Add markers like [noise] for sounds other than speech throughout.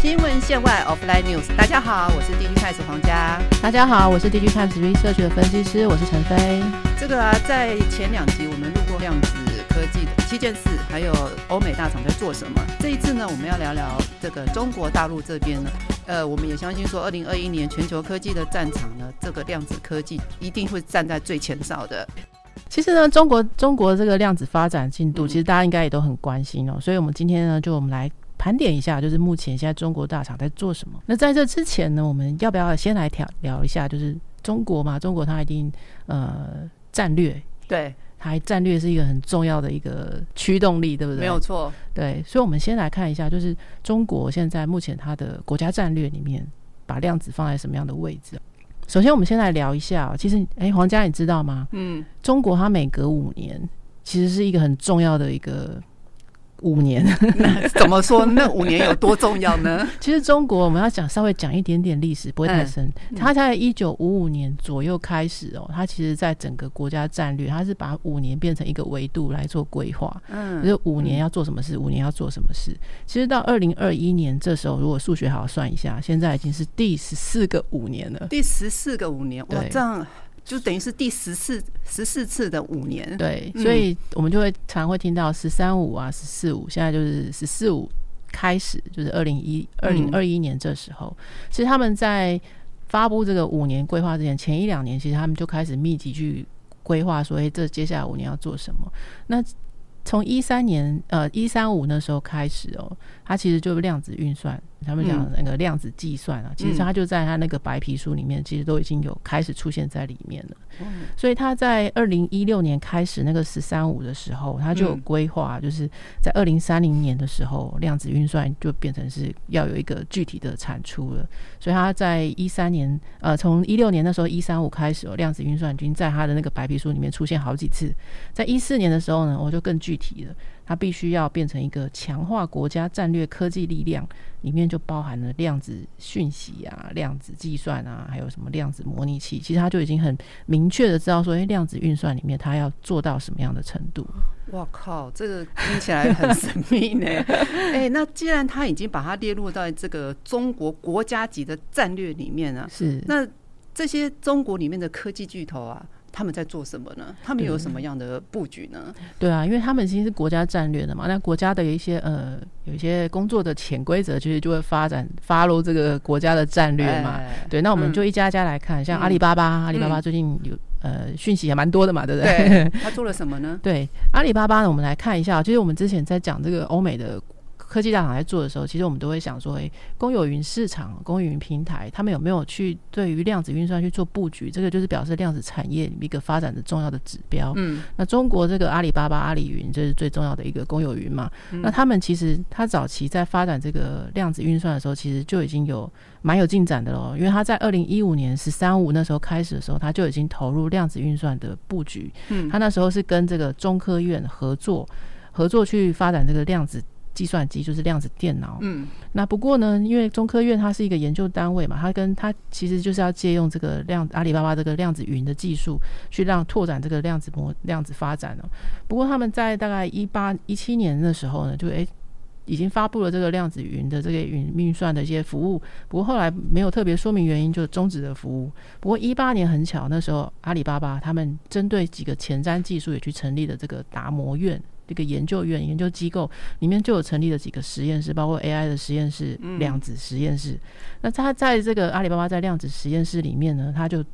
新闻线外 Offline News，大家好，我是 DG Times 黄佳。大家好，我是 DG Times Research 的分析师，我是陈飞。这个啊，在前两集我们录过量子科技的七件事，还有欧美大厂在做什么。这一次呢，我们要聊聊这个中国大陆这边呢，呃，我们也相信说，二零二一年全球科技的战场呢，这个量子科技一定会站在最前哨的。其实呢，中国中国这个量子发展进度，其实大家应该也都很关心哦。所以，我们今天呢，就我们来。盘点一下，就是目前现在中国大厂在做什么。那在这之前呢，我们要不要先来聊聊一下？就是中国嘛，中国它一定呃战略，对，它战略是一个很重要的一个驱动力，对不对？没有错，对。所以，我们先来看一下，就是中国现在目前它的国家战略里面，把量子放在什么样的位置？首先，我们先来聊一下。其实，哎，黄家，你知道吗？嗯，中国它每隔五年，其实是一个很重要的一个。五年，[laughs] 那怎么说？那五年有多重要呢？[laughs] 其实中国我们要讲稍微讲一点点历史，不会太深。它在一九五五年左右开始哦，它其实在整个国家战略，它是把五年变成一个维度来做规划。嗯，就五年要做什么事，五年要做什么事。其实到二零二一年这时候，如果数学好算一下，现在已经是第十四个五年了。第十四个五年，哇，这样。就等于是第十四十四次的五年，对，所以我们就会常会听到十三五啊，十四五，现在就是十四五开始，就是二零一二零二一年这时候，其实他们在发布这个五年规划之前，前一两年其实他们就开始密集去规划，说，哎，这接下来五年要做什么？那从一三年呃一三五那时候开始哦，它其实就是量子运算。他们讲那个量子计算啊，其实它就在他那个白皮书里面，其实都已经有开始出现在里面了。所以他在二零一六年开始那个“十三五”的时候，他就有规划，就是在二零三零年的时候，量子运算就变成是要有一个具体的产出了。所以他在一三年，呃，从一六年那时候一三五开始，量子运算已经在他的那个白皮书里面出现好几次。在一四年的时候呢，我就更具体了。它必须要变成一个强化国家战略科技力量，里面就包含了量子讯息啊、量子计算啊，还有什么量子模拟器。其实它就已经很明确的知道说，哎，量子运算里面它要做到什么样的程度。哇靠，这个听起来很神秘呢。[laughs] 哎，那既然它已经把它列入到这个中国国家级的战略里面了，是那这些中国里面的科技巨头啊。他们在做什么呢？他们有什么样的布局呢？对啊，因为他们其实是国家战略的嘛。那国家的一些呃，有一些工作的潜规则，其实就会发展发入这个国家的战略嘛。对，那我们就一家家来看，像阿里巴巴，阿里巴巴最近有呃讯息也蛮多的嘛，对不对？[laughs] 他做了什么呢？对，阿里巴巴呢，我们来看一下，就是我们之前在讲这个欧美的。科技大厂在做的时候，其实我们都会想说：，哎，公有云市场、公有云平台，他们有没有去对于量子运算去做布局？这个就是表示量子产业一个发展的重要的指标。嗯，那中国这个阿里巴巴、阿里云，这是最重要的一个公有云嘛？那他们其实他早期在发展这个量子运算的时候，其实就已经有蛮有进展的喽。因为他在二零一五年“十三五”那时候开始的时候，他就已经投入量子运算的布局。嗯，他那时候是跟这个中科院合作，合作去发展这个量子。计算机就是量子电脑，嗯，那不过呢，因为中科院它是一个研究单位嘛，它跟它其实就是要借用这个量阿里巴巴这个量子云的技术，去让拓展这个量子模量子发展了。不过他们在大概一八一七年的时候呢，就诶已经发布了这个量子云的这个云运算的一些服务，不过后来没有特别说明原因，就终止了服务。不过一八年很巧，那时候阿里巴巴他们针对几个前瞻技术也去成立了这个达摩院。这个研究院、研究机构里面就有成立了几个实验室，包括 AI 的实验室、量子实验室。那他在这个阿里巴巴在量子实验室里面呢，他就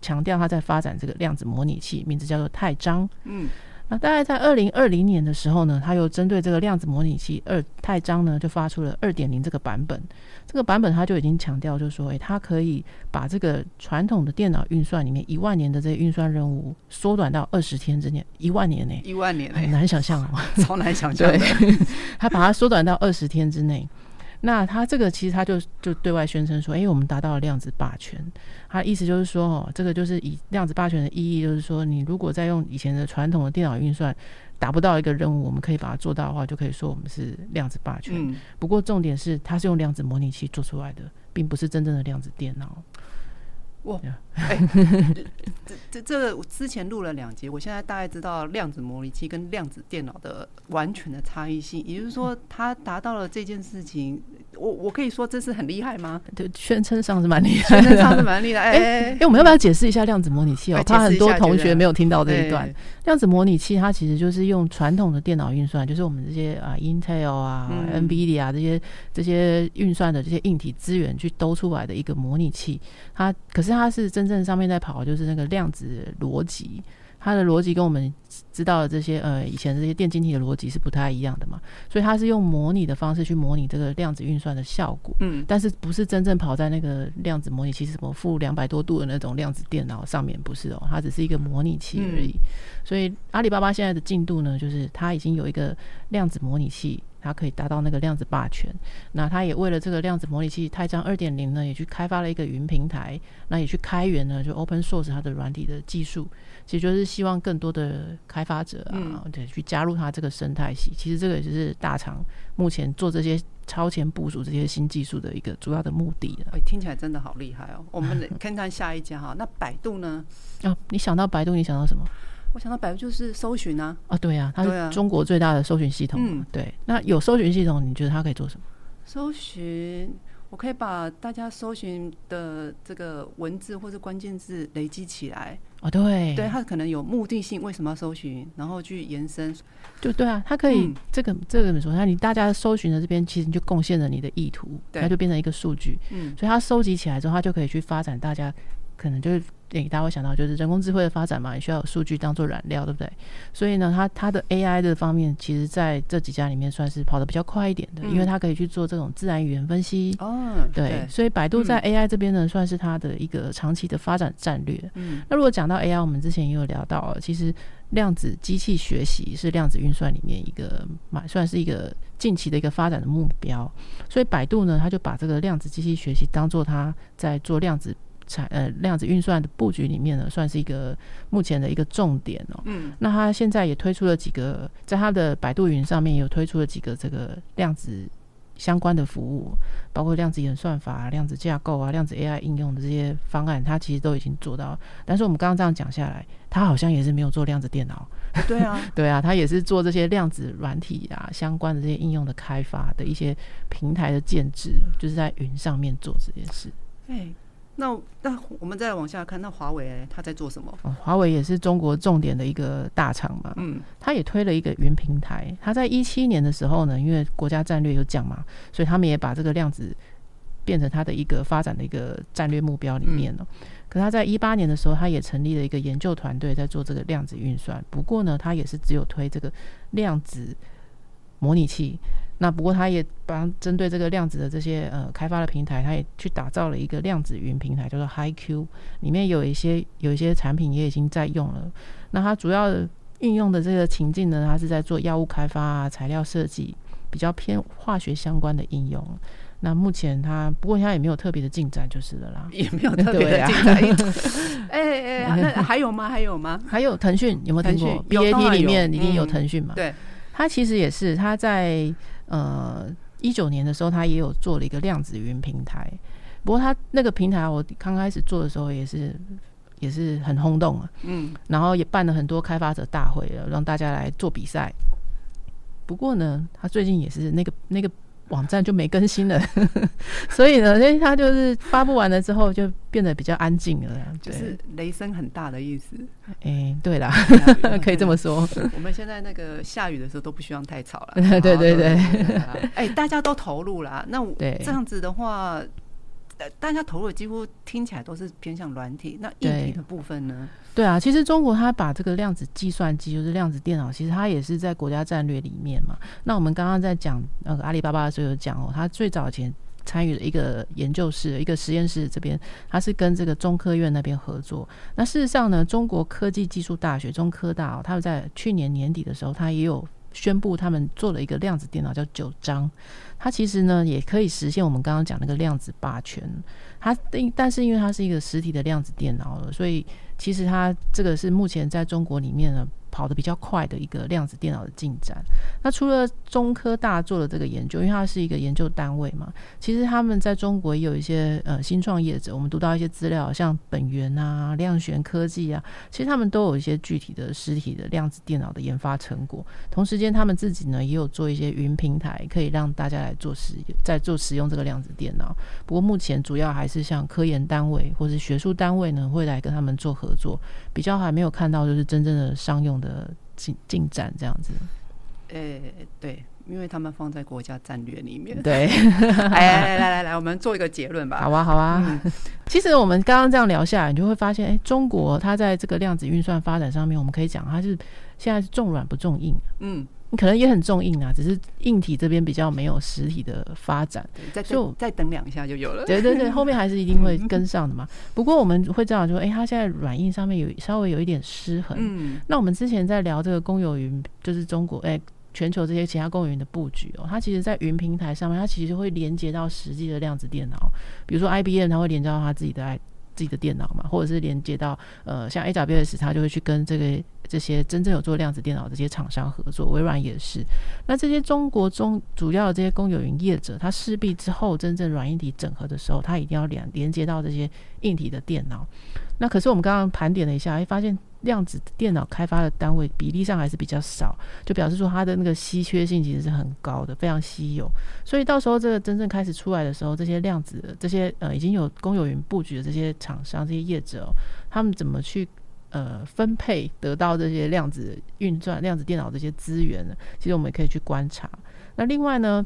强调他在发展这个量子模拟器，名字叫做泰章。嗯。那大概在二零二零年的时候呢，他又针对这个量子模拟器二太章呢，就发出了二点零这个版本。这个版本他就已经强调，就是说，哎，它可以把这个传统的电脑运算里面一万年的这些运算任务缩短到二十天之内。一万年呢？一万年很难想象哦，[laughs] 超难想象。[laughs] 对，他把它缩短到二十天之内。那他这个其实他就就对外宣称说，哎，我们达到了量子霸权。他意思就是说，哦，这个就是以量子霸权的意义，就是说，你如果在用以前的传统的电脑运算达不到一个任务，我们可以把它做到的话，就可以说我们是量子霸权。不过重点是，它是用量子模拟器做出来的，并不是真正的量子电脑。哇，哎，[laughs] 这这这之前录了两节，我现在大概知道量子模拟器跟量子电脑的完全的差异性，也就是说，它达到了这件事情我我可以说这是很厉害吗？对，宣称上是蛮厉害的，宣称上是蛮厉害。[laughs] 哎哎，我们要不要解释一下量子模拟器哦？怕很多同学没有听到这一段。对量子模拟器它其实就是用传统的电脑运算，就是我们这些啊 Intel 啊、嗯 NVIDIA 啊这些这些运算的这些硬体资源去兜出来的一个模拟器。它可是它是真正上面在跑就是那个量子逻辑。它的逻辑跟我们知道的这些呃以前这些电晶体的逻辑是不太一样的嘛，所以它是用模拟的方式去模拟这个量子运算的效果，嗯，但是不是真正跑在那个量子模拟器，什么负两百多度的那种量子电脑上面，不是哦，它只是一个模拟器而已。所以阿里巴巴现在的进度呢，就是它已经有一个量子模拟器。它可以达到那个量子霸权，那它也为了这个量子模拟器泰章二点零呢，也去开发了一个云平台，那也去开源呢，就 open source 它的软体的技术，其实就是希望更多的开发者啊，对，去加入它这个生态系。其实这个也是大厂目前做这些超前部署这些新技术的一个主要的目的哎，听起来真的好厉害哦。我们 [laughs] 看看下一家哈，那百度呢？啊，你想到百度，你想到什么？我想到百度就是搜寻啊，啊，对啊，它是中国最大的搜寻系统。嗯对，那有搜寻系统，你觉得它可以做什么？搜寻，我可以把大家搜寻的这个文字或者关键字累积起来。哦，对，对，它可能有目的性，为什么要搜寻，然后去延伸。就对啊，它可以、嗯这个这个怎么说？那你大家搜寻的这边，其实你就贡献了你的意图，对它就变成一个数据。嗯所以它收集起来之后，它就可以去发展大家可能就是诶、大家会想到就是人工智慧的发展嘛，也需要有数据当做燃料，对不对？所以呢，它它的 AI 的方面，其实在这几家里面算是跑得比较快一点的，嗯因为它可以去做这种自然语言分析。哦，对，所以百度在 AI 这边呢，算是它的一个长期的发展战略。嗯那如果讲到 AI，我们之前也有聊到哦，其实量子机器学习是量子运算里面一个蛮算是一个近期的一个发展的目标。所以百度呢，它就把这个量子机器学习当做它在做量子产呃量子运算的布局里面呢，算是一个目前的一个重点哦。嗯那它现在也推出了几个，在它的百度云上面有推出了几个这个量子相关的服务，包括量子演算法、啊、量子架构啊、量子 AI 应用的这些方案，它其实都已经做到。但是我们刚刚这样讲下来，它好像也是没有做量子电脑。对啊，[laughs] 对啊，它也是做这些量子软体啊相关的这些应用的开发的一些平台的建制，就是在云上面做这件事。哎，那那我们再往下看，那华为它在做什么？哦华为也是中国重点的一个大厂嘛，嗯它也推了一个云平台。它在一七年的时候呢，因为国家战略有讲嘛，所以他们也把这个量子变成它的一个发展的一个战略目标里面了。可他在一八年的时候，他也成立了一个研究团队在做这个量子运算。不过呢，他也是只有推这个量子模拟器。那不过，他也帮针对这个量子的这些呃开发的平台，他也去打造了一个量子云平台，叫做 HiQ，里面有一些有一些产品也已经在用了。那它主要运用的这个情境呢，它是在做药物开发啊、材料设计，比较偏化学相关的应用。那目前它不过它也没有特别的进展，就是了啦。[laughs] 也没有特别的 [laughs] 进展。[laughs] 哎哎，那还有吗？还有吗？还有腾讯有没有听过？BAT 里面一定有嗯腾讯嘛？对，它其实也是，它在呃一九年的时候，他也有做了一个量子云平台。不过他那个平台，我刚开始做的时候也是也是很轰动啊，嗯然后也办了很多开发者大会了，让大家来做比赛。不过呢，他最近也是那个那个网站就没更新了，[laughs] 所以呢，因为它就是发布完了之后就变得比较安静了就是雷声很大的意思。哎、对啦，啊可以这么说。我们现在那个下雨的时候都不希望太吵了。[laughs] 对对对哎，大家都投入啦。那这样子的话，呃大家投入几乎听起来都是偏向软体，那硬体的部分呢？对啊，其实中国它把这个量子计算机，就是量子电脑，其实它也是在国家战略里面嘛。那我们刚刚在讲那个阿里巴巴的时候有讲哦，它最早前参与了一个研究室、一个实验室这边，它是跟这个中科院那边合作。那事实上呢，中国科技技术大学中科大、哦，他们在去年年底的时候，它也有宣布他们做了一个量子电脑叫九章，它其实呢也可以实现我们刚刚讲那个量子霸权。它但是因为它是一个实体的量子电脑了，所以其实它这个是目前在中国里面呢跑得比较快的一个量子电脑的进展。那除了中科大做的这个研究，因为它是一个研究单位嘛，其实他们在中国也有一些呃新创业者，我们读到一些资料，像本源啊、量玄科技啊，其实他们都有一些具体的实体的量子电脑的研发成果。同时间，他们自己呢也有做一些云平台，可以让大家来做使在做使用这个量子电脑。不过目前主要还是像科研单位或者学术单位呢，会来跟他们做合作，比较还没有看到就是真正的商用的进进展这样子。诶，对，因为他们放在国家战略里面。对，[laughs] 哎，来来来来，我们做一个结论吧。好啊，好啊。其实我们刚刚这样聊下来，你就会发现，哎，中国它在这个量子运算发展上面，我们可以讲它是现在是重软不重硬。嗯。你可能也很重硬啊，只是硬体这边比较没有实体的发展，再就再等两下就有了。对对对，后面还是一定会 [laughs] 跟上的嘛。不过我们会这样说，哎，它现在软硬上面有稍微有一点失衡。嗯，那我们之前在聊这个公有云，就是中国哎，全球这些其他公有云的布局哦，它其实在云平台上面，它其实会连接到实际的量子电脑，比如说 IBM，它会连接到它自己的爱。自己的电脑嘛，或者是连接到呃，像 AWS，它就会去跟这个这些真正有做量子电脑这些厂商合作。微软也是。那这些中国中主要的这些公有云业者，它势必之后真正软硬体整合的时候，它一定要连连接到这些硬体的电脑。那可是我们刚刚盘点了一下，哎，发现。量子电脑开发的单位比例上还是比较少，就表示说它的那个稀缺性其实是很高的，非常稀有。所以到时候这个真正开始出来的时候，这些量子、这些呃已经有公有云布局的这些厂商、这些业者，他们怎么去呃分配得到这些量子运转、量子电脑这些资源呢？其实我们也可以去观察。那另外呢，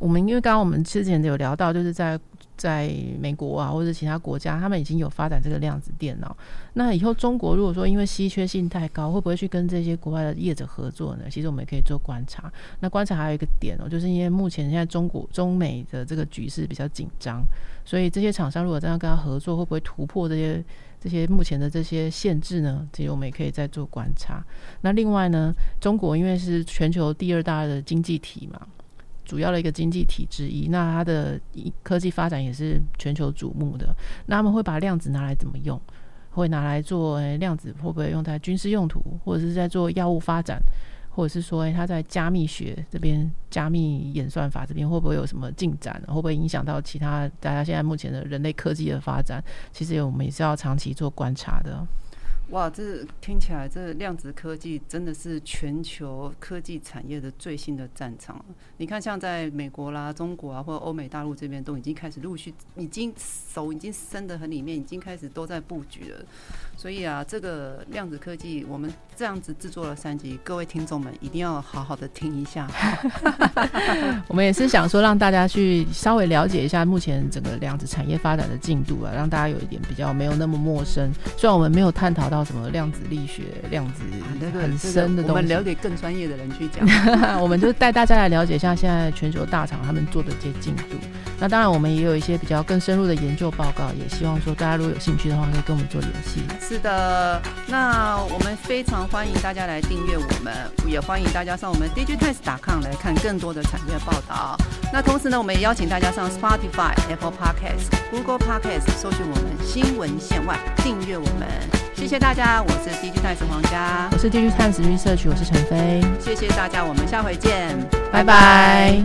我们因为刚刚我们之前有聊到，就是在在美国啊，或者其他国家，他们已经有发展这个量子电脑。那以后中国如果说因为稀缺性太高，会不会去跟这些国外的业者合作呢？其实我们也可以做观察。那观察还有一个点哦，就是因为目前现在中国中美的这个局势比较紧张，所以这些厂商如果这样跟他合作，会不会突破这些这些目前的这些限制呢？其实我们也可以再做观察。那另外呢，中国因为是全球第二大的经济体嘛。主要的一个经济体之一，那它的科技发展也是全球瞩目的。那他们会把量子拿来怎么用？会拿来做量子会不会用在军事用途，或者是在做药物发展，或者是说它在加密学这边、加密演算法这边会不会有什么进展？会不会影响到其他大家现在目前的人类科技的发展？其实我们也是要长期做观察的。哇，这听起来，这量子科技真的是全球科技产业的最新的战场。你看，像在美国啦、中国啊，或者欧美大陆这边，都已经开始陆续，已经手已经伸得很里面，已经开始都在布局了。所以啊，这个量子科技，我们这样子制作了三集，各位听众们一定要好好的听一下。[laughs] 我们也是想说，让大家去稍微了解一下目前整个量子产业发展的进度啊，让大家有一点比较没有那么陌生。虽然我们没有探讨到。什么量子力学、量子很深的东西，我们留给更专业的人去讲。[laughs] 我们就带大家来了解一下现在全球大厂他们做的这些进度。那当然，我们也有一些比较更深入的研究报告，也希望说大家如果有兴趣的话，可以跟我们做联系。是的，那我们非常欢迎大家来订阅我们，也欢迎大家上我们 digitimes.com 来看更多的产业报道。那同时呢，我们也邀请大家上 Spotify、Apple Podcasts、Google Podcasts 搜寻我们新闻线外，订阅我们。谢谢大家，我是 digitimes 黄家，我是 digitize research，我是陈飞。谢谢大家，我们下回见，拜拜。